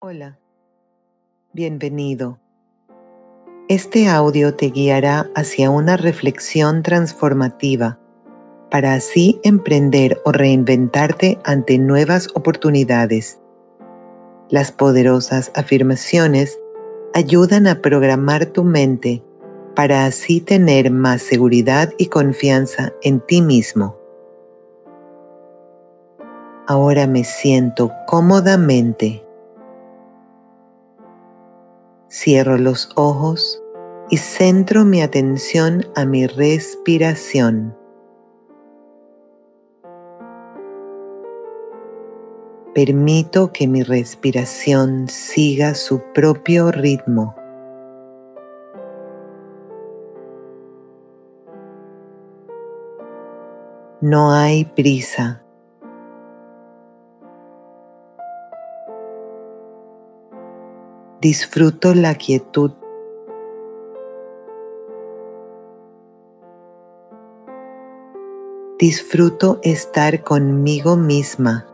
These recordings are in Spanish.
Hola, bienvenido. Este audio te guiará hacia una reflexión transformativa para así emprender o reinventarte ante nuevas oportunidades. Las poderosas afirmaciones ayudan a programar tu mente para así tener más seguridad y confianza en ti mismo. Ahora me siento cómodamente. Cierro los ojos y centro mi atención a mi respiración. Permito que mi respiración siga su propio ritmo. No hay prisa. Disfruto la quietud. Disfruto estar conmigo misma.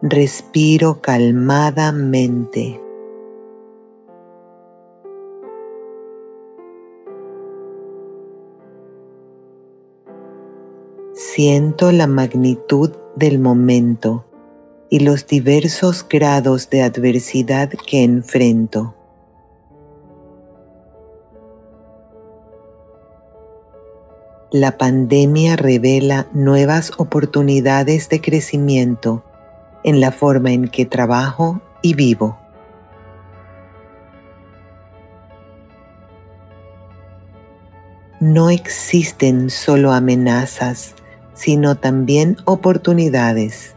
Respiro calmadamente. Siento la magnitud del momento y los diversos grados de adversidad que enfrento. La pandemia revela nuevas oportunidades de crecimiento en la forma en que trabajo y vivo. No existen solo amenazas, sino también oportunidades.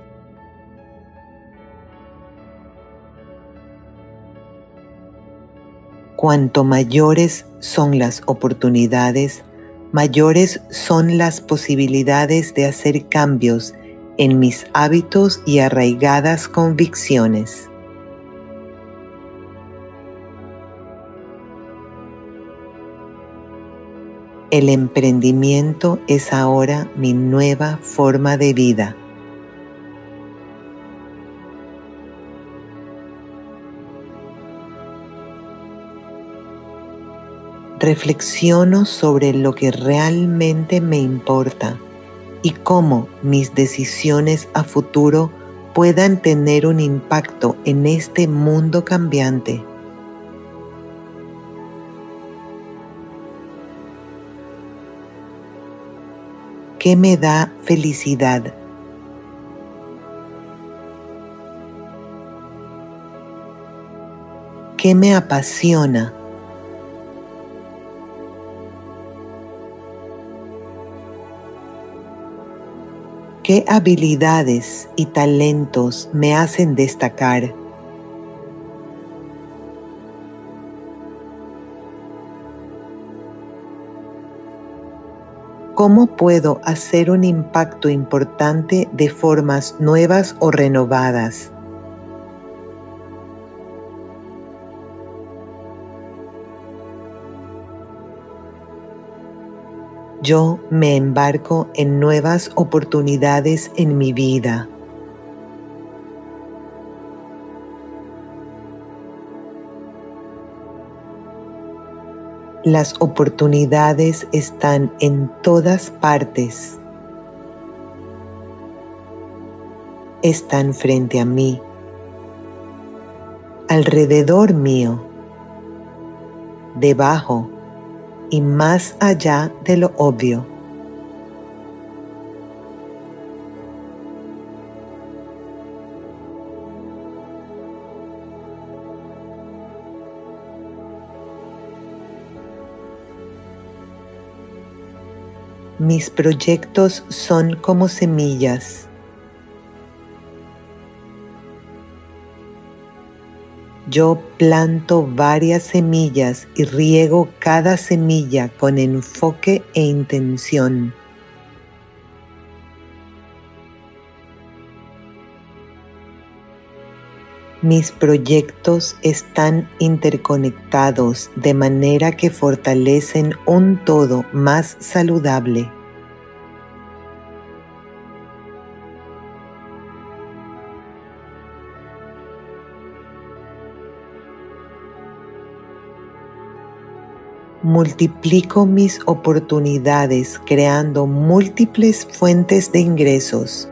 Cuanto mayores son las oportunidades, mayores son las posibilidades de hacer cambios en mis hábitos y arraigadas convicciones. El emprendimiento es ahora mi nueva forma de vida. Reflexiono sobre lo que realmente me importa y cómo mis decisiones a futuro puedan tener un impacto en este mundo cambiante. ¿Qué me da felicidad? ¿Qué me apasiona? ¿Qué habilidades y talentos me hacen destacar? ¿Cómo puedo hacer un impacto importante de formas nuevas o renovadas? Yo me embarco en nuevas oportunidades en mi vida. Las oportunidades están en todas partes. Están frente a mí, alrededor mío, debajo y más allá de lo obvio. Mis proyectos son como semillas. Yo planto varias semillas y riego cada semilla con enfoque e intención. Mis proyectos están interconectados de manera que fortalecen un todo más saludable. Multiplico mis oportunidades creando múltiples fuentes de ingresos.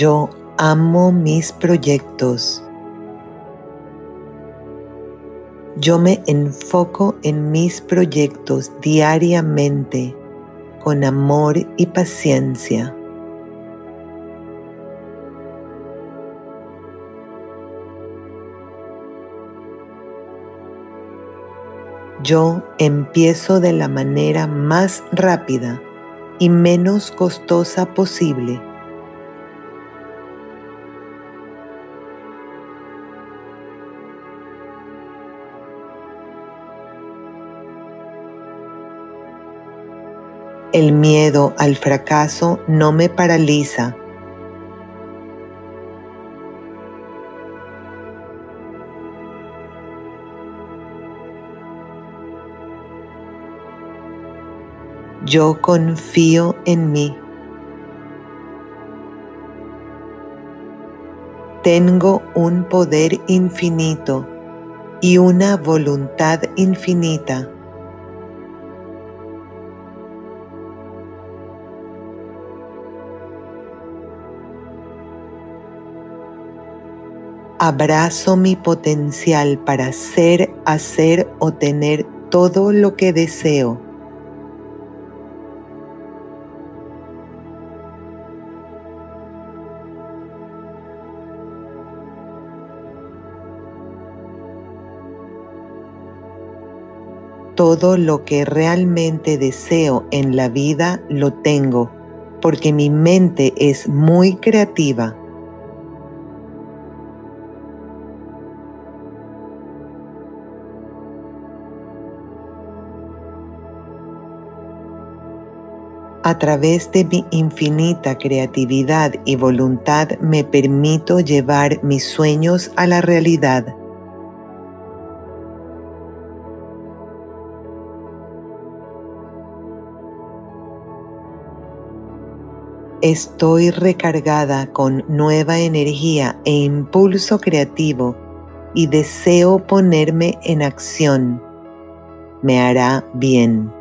Yo amo mis proyectos. Yo me enfoco en mis proyectos diariamente con amor y paciencia. Yo empiezo de la manera más rápida y menos costosa posible El miedo al fracaso no me paraliza. Yo confío en mí. Tengo un poder infinito y una voluntad infinita. Abrazo mi potencial para ser, hacer o tener todo lo que deseo. Todo lo que realmente deseo en la vida lo tengo, porque mi mente es muy creativa A través de mi infinita creatividad y voluntad me permito llevar mis sueños a la realidad. Estoy recargada con nueva energía e impulso creativo y deseo ponerme en acción. Me hará bien.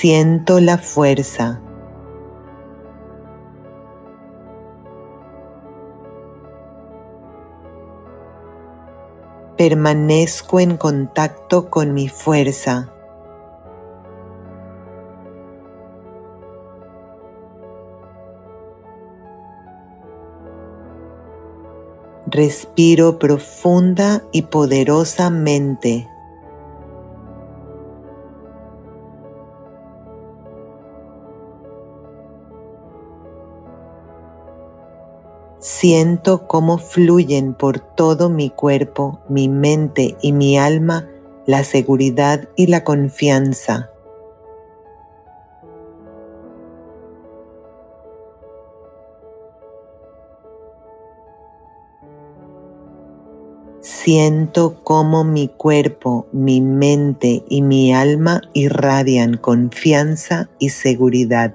Siento la fuerza. Permanezco en contacto con mi fuerza. Respiro profunda y poderosamente. Siento cómo fluyen por todo mi cuerpo, mi mente y mi alma la seguridad y la confianza. Siento cómo mi cuerpo, mi mente y mi alma irradian confianza y seguridad.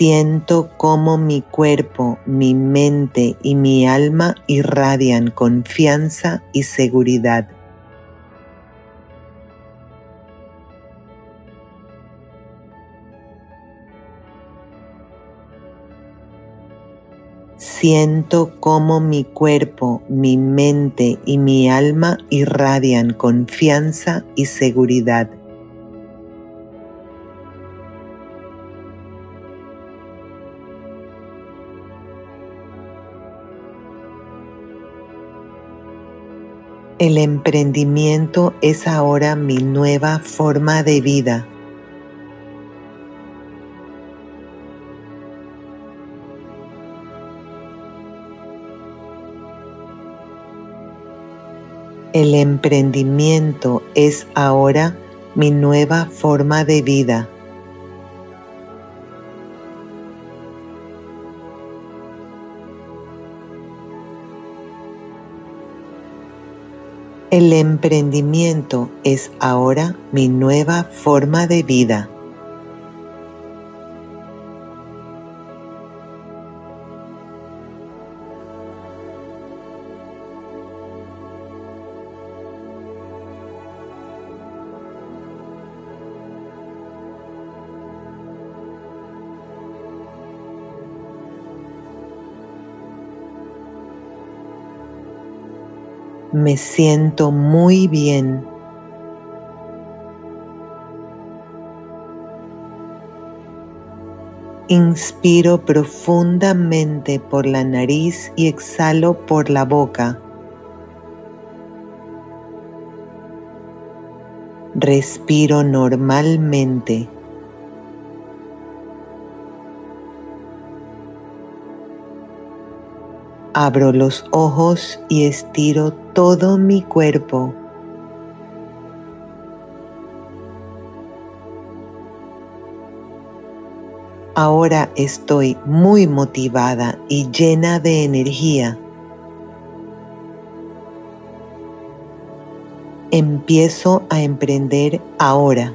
Siento cómo mi cuerpo, mi mente y mi alma irradian confianza y seguridad. Siento cómo mi cuerpo, mi mente y mi alma irradian confianza y seguridad. El emprendimiento es ahora mi nueva forma de vida. El emprendimiento es ahora mi nueva forma de vida. El emprendimiento es ahora mi nueva forma de vida. Me siento muy bien. Inspiro profundamente por la nariz y exhalo por la boca. Respiro normalmente. Abro los ojos y estiro todo mi cuerpo. Ahora estoy muy motivada y llena de energía. Empiezo a emprender ahora.